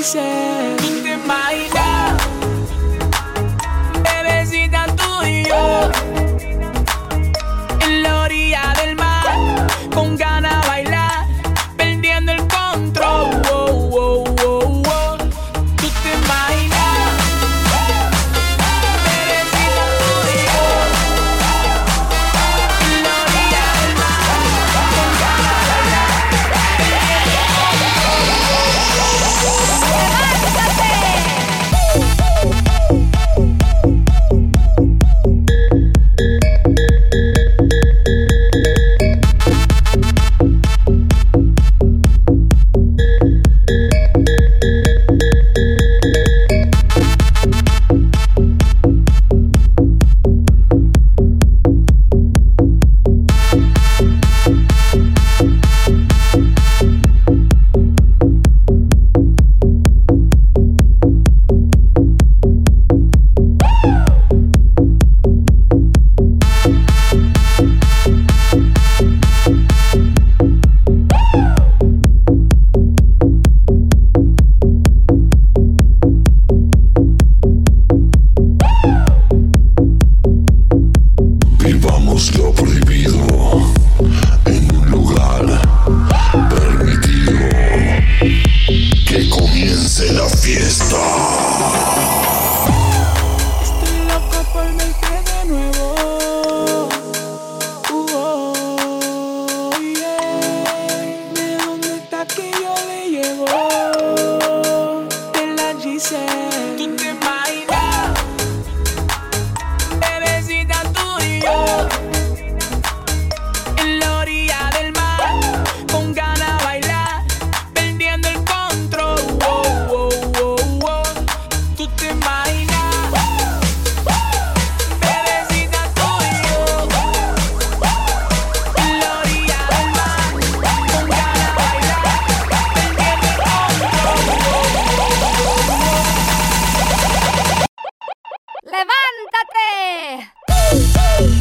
Te Yeah.